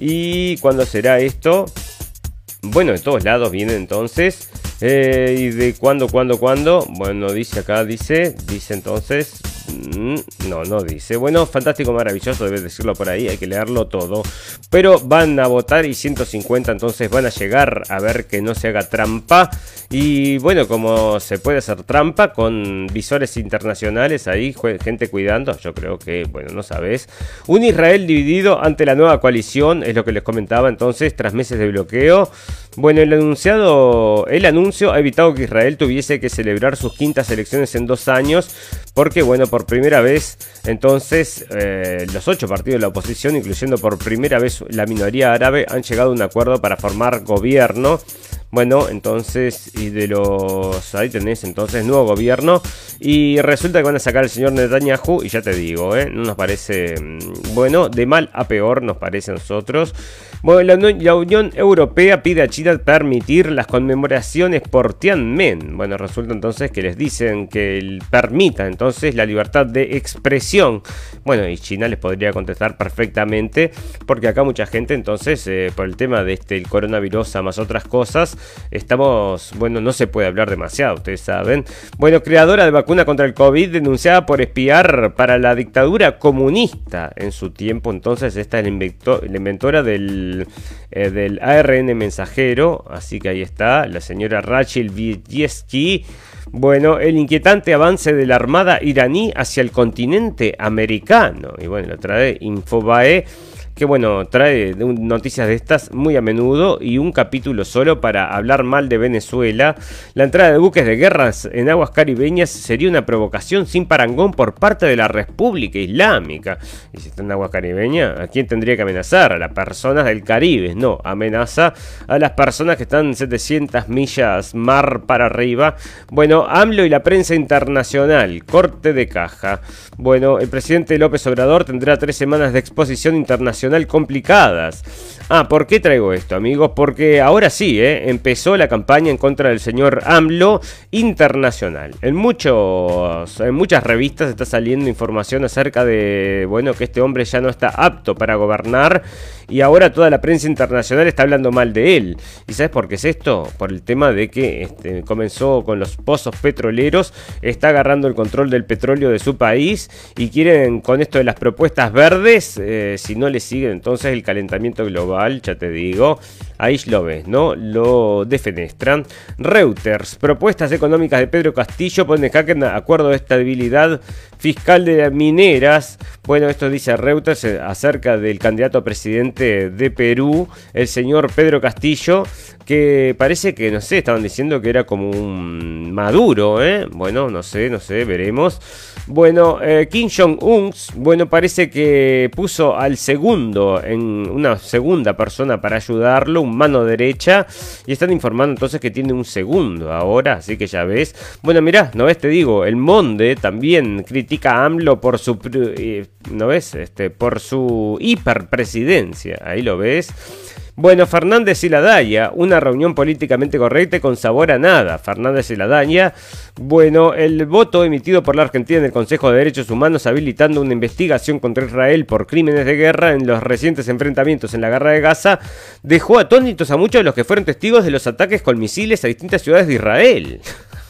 Speaker 1: ¿Y cuándo será esto? Bueno, de todos lados vienen entonces. Eh, ¿Y de cuándo, cuándo, cuándo? Bueno, dice acá, dice, dice entonces, mm, no, no dice. Bueno, fantástico, maravilloso, debe decirlo por ahí, hay que leerlo todo. Pero van a votar y 150 entonces van a llegar a ver que no se haga trampa. Y bueno, como se puede hacer trampa con visores internacionales ahí, gente cuidando, yo creo que, bueno, no sabes. Un Israel dividido ante la nueva coalición, es lo que les comentaba entonces, tras meses de bloqueo. Bueno, el anunciado, el anuncio ha evitado que Israel tuviese que celebrar sus quintas elecciones en dos años, porque bueno, por primera vez, entonces eh, los ocho partidos de la oposición, incluyendo por primera vez la minoría árabe, han llegado a un acuerdo para formar gobierno. Bueno, entonces, y de los. Ahí tenés entonces nuevo gobierno. Y resulta que van a sacar al señor Netanyahu. Y ya te digo, ¿eh? No nos parece. Mm, bueno, de mal a peor nos parece a nosotros. Bueno, la, Unión Europea pide a China permitir las conmemoraciones por Tiananmen. Bueno, resulta entonces que les dicen que permita entonces la libertad de expresión. Bueno, y China les podría contestar perfectamente, porque acá mucha gente entonces, eh, por el tema de este el coronavirus más otras cosas, estamos, bueno, no se puede hablar demasiado, ustedes saben. Bueno, creadora de vacuna contra el COVID denunciada por espiar para la dictadura comunista en su tiempo, entonces esta es la inventora del eh, del, ARN mensajero. Así que ahí está, la señora Rachel Vieski. Bueno, el inquietante avance de la armada iraní hacia el continente americano. Y bueno, lo trae Infobae que bueno, trae noticias de estas muy a menudo y un capítulo solo para hablar mal de Venezuela. La entrada de buques de guerras en aguas caribeñas sería una provocación sin parangón por parte de la República Islámica. Y si está en aguas caribeñas, ¿a quién tendría que amenazar? A las personas del Caribe. No, amenaza a las personas que están 700 millas mar para arriba. Bueno, AMLO y la prensa internacional, corte de caja. Bueno, el presidente López Obrador tendrá tres semanas de exposición internacional complicadas. Ah, ¿por qué traigo esto, amigos? Porque ahora sí, ¿eh? empezó la campaña en contra del señor AMLO internacional. En, muchos, en muchas revistas está saliendo información acerca de, bueno, que este hombre ya no está apto para gobernar y ahora toda la prensa internacional está hablando mal de él. ¿Y sabes por qué es esto? Por el tema de que este, comenzó con los pozos petroleros, está agarrando el control del petróleo de su país y quieren con esto de las propuestas verdes, eh, si no le sigue sigue entonces el calentamiento global, ya te digo. Ahí lo ves, ¿no? Lo defenestran. Reuters, propuestas económicas de Pedro Castillo ponen en jaque acuerdo de estabilidad fiscal de mineras. Bueno, esto dice Reuters eh, acerca del candidato a presidente de Perú, el señor Pedro Castillo, que parece que, no sé, estaban diciendo que era como un maduro, ¿eh? Bueno, no sé, no sé, veremos. Bueno, eh, Kim Jong-un, bueno, parece que puso al segundo, en una segunda persona para ayudarlo, un mano derecha, y están informando entonces que tiene un segundo ahora, así que ya ves. Bueno, mirá, no ves, te digo, el Monde también critica a AMLO por su, eh, ¿no ves? Este, por su hiperpresidencia, ahí lo ves. Bueno, Fernández y la Daña, una reunión políticamente correcta con sabor a nada. Fernández y la Daña, bueno, el voto emitido por la Argentina en el Consejo de Derechos Humanos habilitando una investigación contra Israel por crímenes de guerra en los recientes enfrentamientos en la guerra de Gaza dejó atónitos a muchos de los que fueron testigos de los ataques con misiles a distintas ciudades de Israel.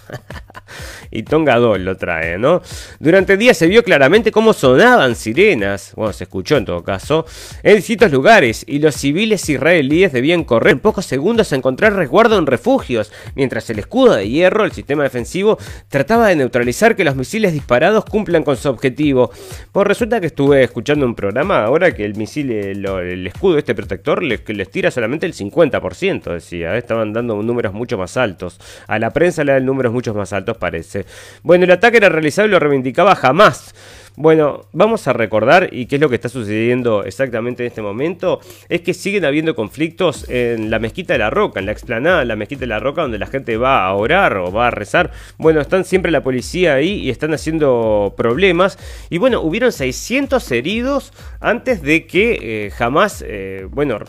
Speaker 1: y Tonga 2 lo trae, ¿no? Durante el día se vio claramente cómo sonaban sirenas, bueno, se escuchó en todo caso, en distintos lugares y los civiles israelíes debían correr en pocos segundos a encontrar resguardo en refugios, mientras el escudo de hierro, el sistema defensivo, trataba de neutralizar que los misiles disparados cumplan con su objetivo. Pues resulta que estuve escuchando un programa ahora que el misil, el, escudo, este protector, les, les tira solamente el 50%, decía, ¿eh? estaban dando números mucho más altos. A la prensa le dan números mucho más altos, parece. Bueno, el ataque era realizado y lo reivindicaba jamás. Bueno, vamos a recordar, y qué es lo que está sucediendo exactamente en este momento, es que siguen habiendo conflictos en la mezquita de la Roca, en la explanada de la mezquita de la Roca, donde la gente va a orar o va a rezar. Bueno, están siempre la policía ahí y están haciendo problemas. Y bueno, hubieron 600 heridos antes de que eh, jamás, eh, bueno,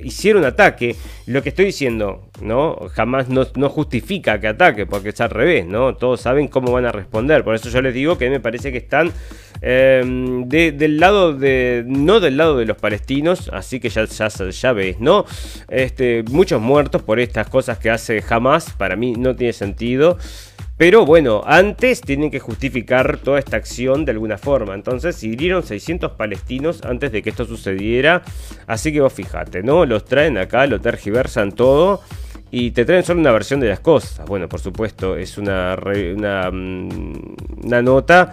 Speaker 1: hiciera un ataque. Lo que estoy diciendo, ¿no? Jamás no, justifica que ataque, porque es al revés, ¿no? Todos saben cómo van a responder. Por eso yo les digo que me parece que están Em, del lado de. No del lado de los palestinos, así que ya, ya, ya ves, ¿no? Este, muchos muertos por estas cosas que hace jamás. Para mí no tiene sentido. Pero bueno, antes tienen que justificar toda esta acción de alguna forma. Entonces hirieron 600 palestinos antes de que esto sucediera. Así que vos fijate, ¿no? Los traen acá, lo tergiversan todo. Y te traen solo una versión de las cosas. Bueno, por supuesto, es una, mm, una nota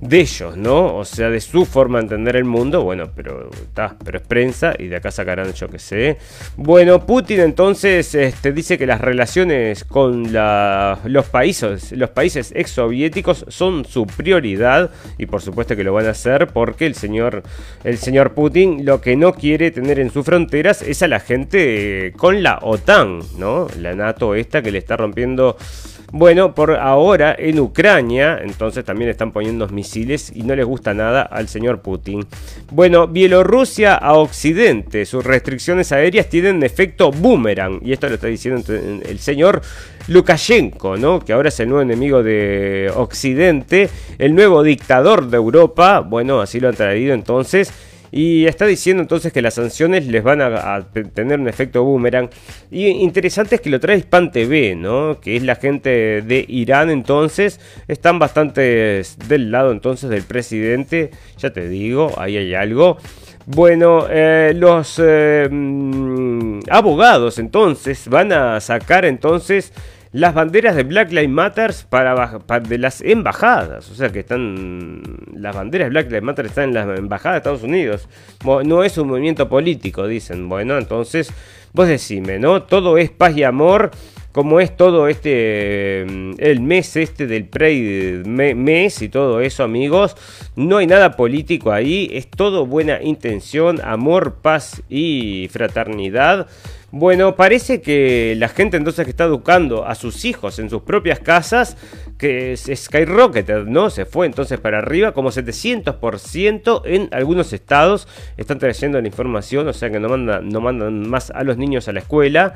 Speaker 1: de ellos, ¿no? O sea, de su forma de entender el mundo, bueno, pero está, pero es prensa y de acá sacarán yo que sé. Bueno, Putin entonces este, dice que las relaciones con los países, los países exsoviéticos son su prioridad y por supuesto que lo van a hacer porque el señor, el señor Putin lo que no quiere tener en sus fronteras es a la gente con la OTAN, ¿no? La NATO esta que le está rompiendo bueno, por ahora en Ucrania, entonces también están poniendo misiles y no les gusta nada al señor Putin. Bueno, Bielorrusia a Occidente, sus restricciones aéreas tienen efecto boomerang. Y esto lo está diciendo el señor Lukashenko, ¿no? Que ahora es el nuevo enemigo de Occidente, el nuevo dictador de Europa. Bueno, así lo han traído entonces. Y está diciendo entonces que las sanciones les van a, tener un efecto boomerang. Y interesante es que lo trae Hispan TV, ¿no? Que es la gente de Irán entonces. Están bastante del lado entonces del presidente. Ya te digo, ahí hay algo. Bueno, eh, los eh, mm, abogados entonces van a sacar entonces las banderas de Black Lives Matter para, de las embajadas. O sea que están. Las banderas de Black Lives Matter están en las embajadas de Estados Unidos. No es un movimiento político, dicen. Bueno, entonces, vos decime, ¿no? Todo es paz y amor. Como es todo este. Mm, el mes este del Pride mes y todo eso, amigos. No hay nada político ahí. Es todo buena intención, amor, paz y fraternidad. Bueno, parece que la gente entonces que está educando a sus hijos en sus propias casas, que es skyrocketed, ¿no? Se fue entonces para arriba, como 700% en algunos estados están trayendo la información, o sea que no mandan, no mandan más a los niños a la escuela.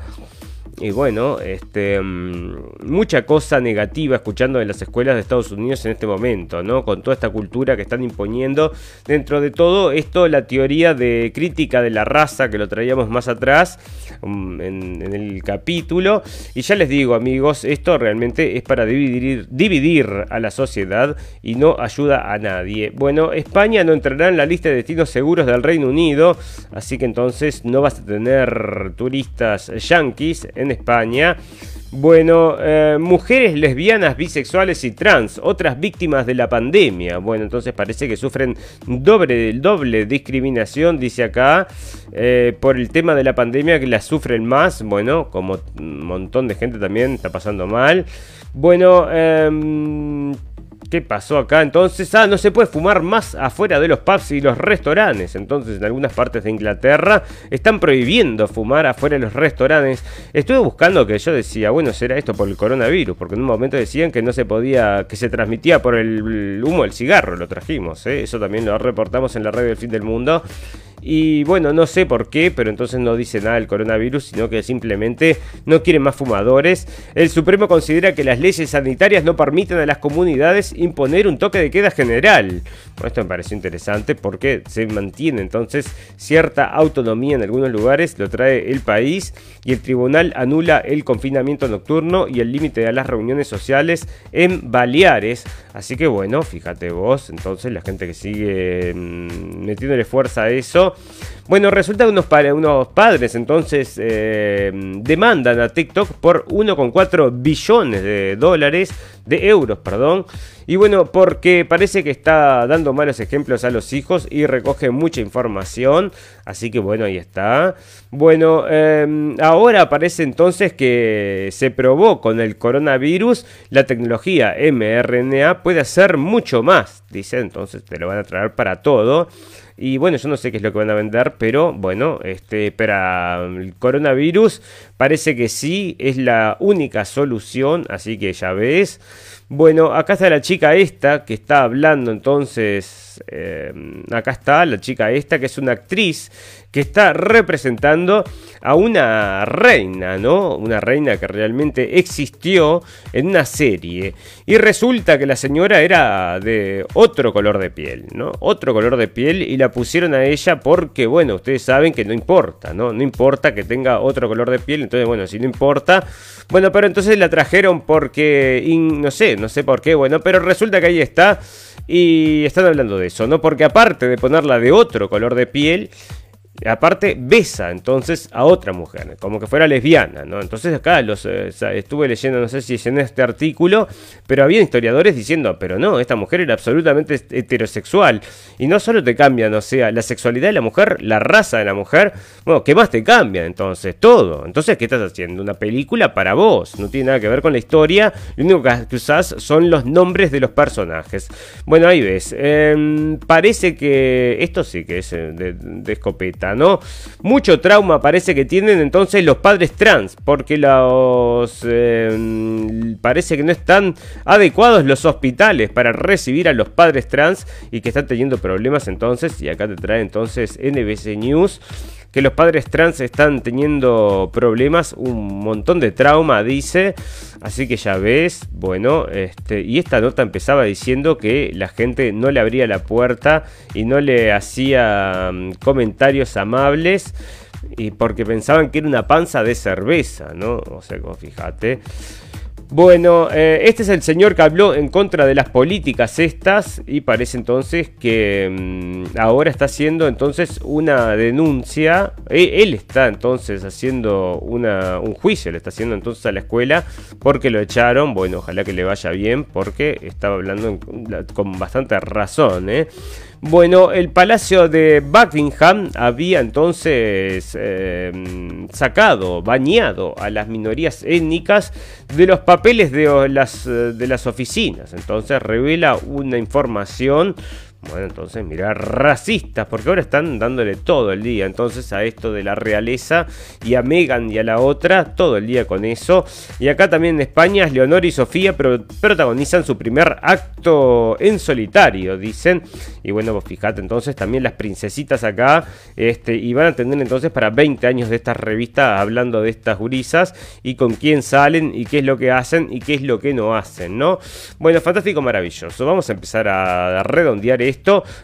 Speaker 1: Y bueno, este, mm, mucha cosa negativa escuchando en las escuelas de Estados Unidos en este momento, ¿no? Con toda esta cultura que están imponiendo. Dentro de todo esto, la teoría de crítica de la raza, que lo traíamos más atrás mm, en, el capítulo. Y ya les digo, amigos, esto realmente es para dividir, dividir a la sociedad y no ayuda a nadie. Bueno, España no entrará en la lista de destinos seguros del Reino Unido, así que entonces no vas a tener turistas yanquis en España. Bueno, eh, mujeres lesbianas, bisexuales y trans, otras víctimas de la pandemia. Bueno, entonces parece que sufren doble, doble discriminación, dice acá, eh, por el tema de la pandemia que la sufren más. Bueno, como un montón de gente también está pasando mal. Bueno, eh, ¿Qué pasó acá? Entonces, ah, no se puede fumar más afuera de los pubs y los restaurantes. Entonces, en algunas partes de Inglaterra están prohibiendo fumar afuera de los restaurantes. Estuve buscando que yo decía, bueno, será esto por el coronavirus, porque en un momento decían que no se podía, que se transmitía por el humo del cigarro, lo trajimos, ¿eh? eso también lo reportamos en la radio del fin del mundo. Y bueno, no sé por qué, pero entonces no dice nada del coronavirus, sino que simplemente no quieren más fumadores. El Supremo considera que las leyes sanitarias no permiten a las comunidades imponer un toque de queda general. Bueno, esto me pareció interesante porque se mantiene entonces cierta autonomía en algunos lugares, lo trae el país y el tribunal anula el confinamiento nocturno y el límite a las reuniones sociales en Baleares. Así que bueno, fíjate vos, entonces la gente que sigue mm, metiéndole fuerza a eso bueno, resulta que unos, unos padres entonces eh, demandan a TikTok por 1,4 billones de dólares, de euros, perdón. Y bueno, porque parece que está dando malos ejemplos a los hijos y recoge mucha información. Así que bueno, ahí está. Bueno, em, ahora parece entonces que se probó con el coronavirus la tecnología mRNA puede hacer mucho más. Dice, entonces te lo van a traer para todo. Y bueno, yo no sé qué es lo que van a vender, pero bueno, este, para el coronavirus parece que sí, es la única solución, así que ya ves. Bueno, acá está la chica esta que está hablando entonces, eh, acá está la chica esta que es una actriz que está representando a una reina, ¿no? Una reina que realmente existió en una serie. Y resulta que la señora era de otro color de piel, ¿no? Otro color de piel y la pusieron a ella porque, bueno, ustedes saben que no importa, ¿no? No importa que tenga otro color de piel, entonces, bueno, si no importa. Bueno, pero entonces la trajeron porque, no sé, no sé por qué, bueno, pero resulta que ahí está. Y están hablando de eso, ¿no? Porque aparte de ponerla de otro color de piel, aparte besa entonces a otra mujer, como que fuera lesbiana, ¿no? Entonces acá los, eh, estuve leyendo, no sé si es en este artículo, pero había historiadores diciendo, pero no, esta mujer era absolutamente heterosexual. Y no solo te cambian, o sea, la sexualidad de la mujer, la raza de la mujer, bueno, ¿qué más te cambian entonces? Todo. Entonces, ¿qué estás haciendo? Una película para vos, no tiene nada que ver con la historia, lo único que usás son los nombres de los personajes. Bueno, ahí ves, em, parece que esto sí que es eh, de escopeta. ¿No? Mucho trauma parece que tienen entonces los padres trans, porque los eh, parece que no están adecuados los hospitales para recibir a los padres trans y que están teniendo problemas entonces, y acá te trae entonces NBC News que los padres trans están teniendo problemas, un montón de trauma, dice. Así que ya ves, bueno, este, y esta nota empezaba diciendo que la gente no le abría la puerta y no le hacía mm, comentarios amables. Y porque pensaban que era una panza de cerveza, ¿no? O sea, fíjate. Bueno, eh, este es el señor que habló en contra de las políticas estas y parece entonces que mm, ahora está haciendo entonces una denuncia. E, él está entonces haciendo una, un juicio, le está haciendo entonces a la escuela porque lo echaron. Bueno, ojalá que le vaya bien porque estaba hablando con bastante razón. ¿eh? Bueno, el Palacio de Buckingham había entonces eh, sacado, bañado a las minorías étnicas de los papeles de las, de las oficinas. Entonces revela una información Bueno, entonces, mira, racistas, porque ahora están dándole todo el día, entonces, a esto de la realeza y a Megan y a la otra, todo el día con eso. Y acá también en España, Leonor y Sofía protagonizan su primer acto en solitario, dicen. Y bueno, vos fijate, entonces, también las princesitas acá, este, y van a tener entonces para 20 años de estas revistas hablando de estas gurisas y con quién salen y qué es lo que hacen y qué es lo que no hacen, ¿no? Bueno, fantástico, maravilloso. Vamos a empezar a redondear esto,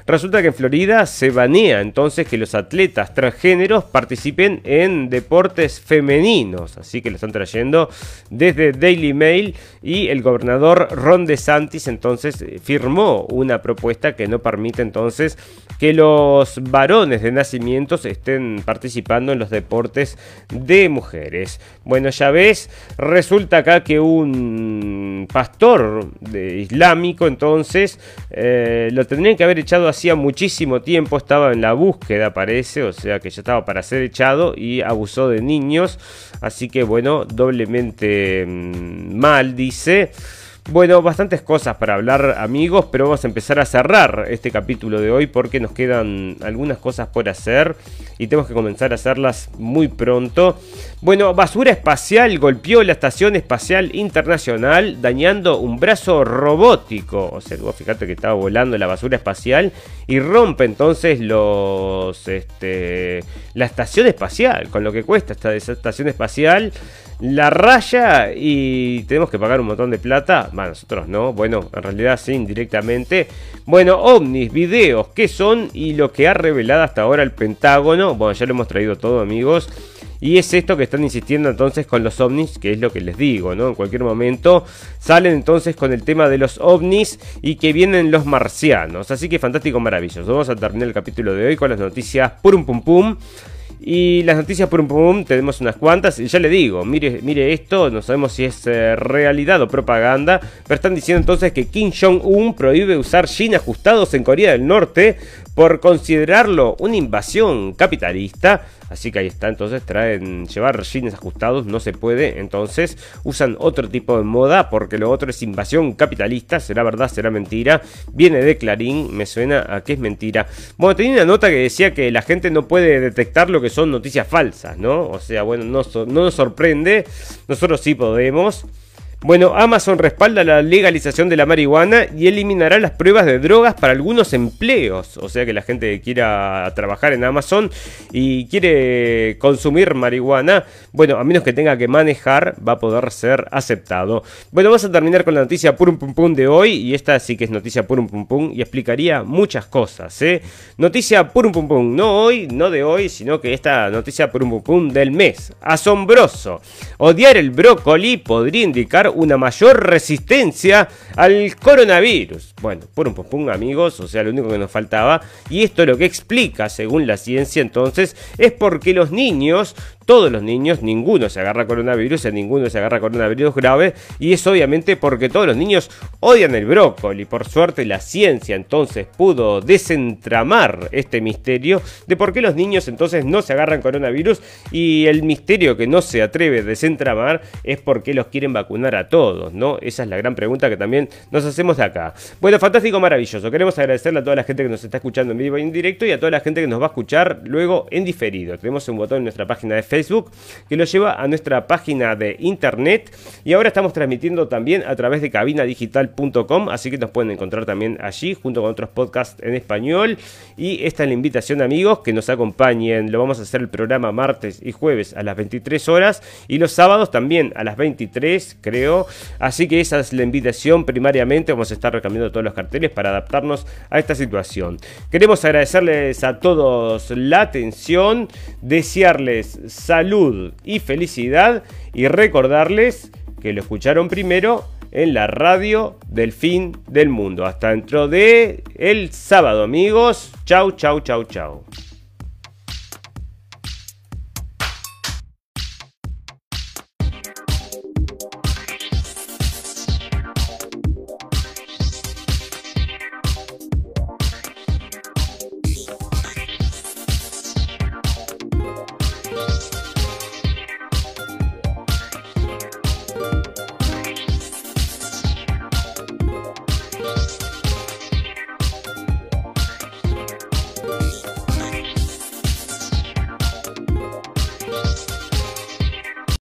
Speaker 1: resulta que en Florida se banea entonces que los atletas transgéneros participen en deportes femeninos. Así que lo están trayendo desde Daily Mail y el gobernador Ron DeSantis entonces firmó una propuesta que no permite entonces que los varones de nacimientos estén participando en los deportes de mujeres. Bueno, ya ves, resulta acá que un pastor islámico entonces eh, lo tendrían que haber echado hacía muchísimo tiempo, estaba en la búsqueda parece, o sea que ya estaba para ser echado y abusó de niños, así que bueno, doblemente mm, mal dice. Bueno, bastantes cosas para hablar amigos, pero vamos a empezar a cerrar este capítulo de hoy porque nos quedan algunas cosas por hacer y tenemos que comenzar a hacerlas muy pronto. Bueno, basura espacial golpeó la Estación Espacial Internacional dañando un brazo robótico. O sea, vos fíjate que estaba volando la basura espacial y rompe entonces los, este, la estación espacial, con lo que cuesta esta estación espacial la raya y tenemos que pagar un montón de plata. Bueno, nosotros no, bueno, en realidad sí, indirectamente. Bueno, ovnis, videos, ¿qué son? Y lo que ha revelado hasta ahora el Pentágono. Bueno, ya lo hemos traído todo, amigos. Y es esto que están insistiendo entonces con los ovnis, que es lo que les digo, ¿no? En cualquier momento salen entonces con el tema de los ovnis y que vienen los marcianos. Así que fantástico, maravilloso. Vamos a terminar el capítulo de hoy con las noticias purum pum pum. Y las noticias por un pum tenemos unas cuantas. Y ya le digo, mire, mire esto, no sabemos si es eh, realidad o propaganda. Pero están diciendo entonces que Kim Jong-un prohíbe usar jeans ajustados en Corea del Norte por considerarlo una invasión capitalista. Así que ahí está, entonces traen llevar jeans ajustados, no se puede. Entonces usan otro tipo de moda porque lo otro es invasión capitalista. Será verdad, será mentira. Viene de Clarín, me suena a que es mentira. Bueno, tenía una nota que decía que la gente no puede detectar lo que son noticias falsas, ¿no? O sea, bueno, no, no nos sorprende. Nosotros sí podemos. Bueno, Amazon respalda la legalización de la marihuana y eliminará las pruebas de drogas para algunos empleos. O sea que la gente que quiera trabajar en Amazon y quiere consumir marihuana, bueno, a menos que tenga que manejar, va a poder ser aceptado. Bueno, vamos a terminar con la noticia purum pum pum de hoy. Y esta sí que es noticia purum pum pum y explicaría muchas cosas. ¿eh? Noticia purum pum pum, no hoy, no de hoy, sino que esta noticia purum pum pum del mes. Asombroso. Odiar el brócoli podría indicar una mayor resistencia al coronavirus. Bueno, por un popún amigos, o sea, lo único que nos faltaba. Y esto lo que explica, según la ciencia entonces, es porque los niños todos los niños, ninguno se agarra coronavirus, a ninguno se agarra coronavirus grave, y es obviamente porque todos los niños odian el brócoli. Por suerte la ciencia entonces pudo desentramar este misterio de por qué los niños entonces no se agarran coronavirus y el misterio que no se atreve a desentramar es por qué los quieren vacunar a todos, ¿no? Esa es la gran pregunta que también nos hacemos de acá. Bueno, fantástico, maravilloso. Queremos agradecerle a toda la gente que nos está escuchando en vivo y en directo y a toda la gente que nos va a escuchar luego en diferido. Tenemos un botón en nuestra página de Facebook que lo lleva a nuestra página de internet. Y ahora estamos transmitiendo también a través de cabinadigital.com, así que nos pueden encontrar también allí, junto con otros podcasts en español. Y esta es la invitación, amigos, que nos acompañen. Lo vamos a hacer el programa martes y jueves a las 23 horas y los sábados también a las 23, creo. Así que esa es la invitación primariamente. Vamos a estar recambiando todos los carteles para adaptarnos a esta situación. Queremos agradecerles a todos la atención, desearles salud y felicidad y recordarles que lo escucharon primero en la radio del fin del mundo. Hasta dentro de el sábado, amigos. Chau, chau, chau, chau.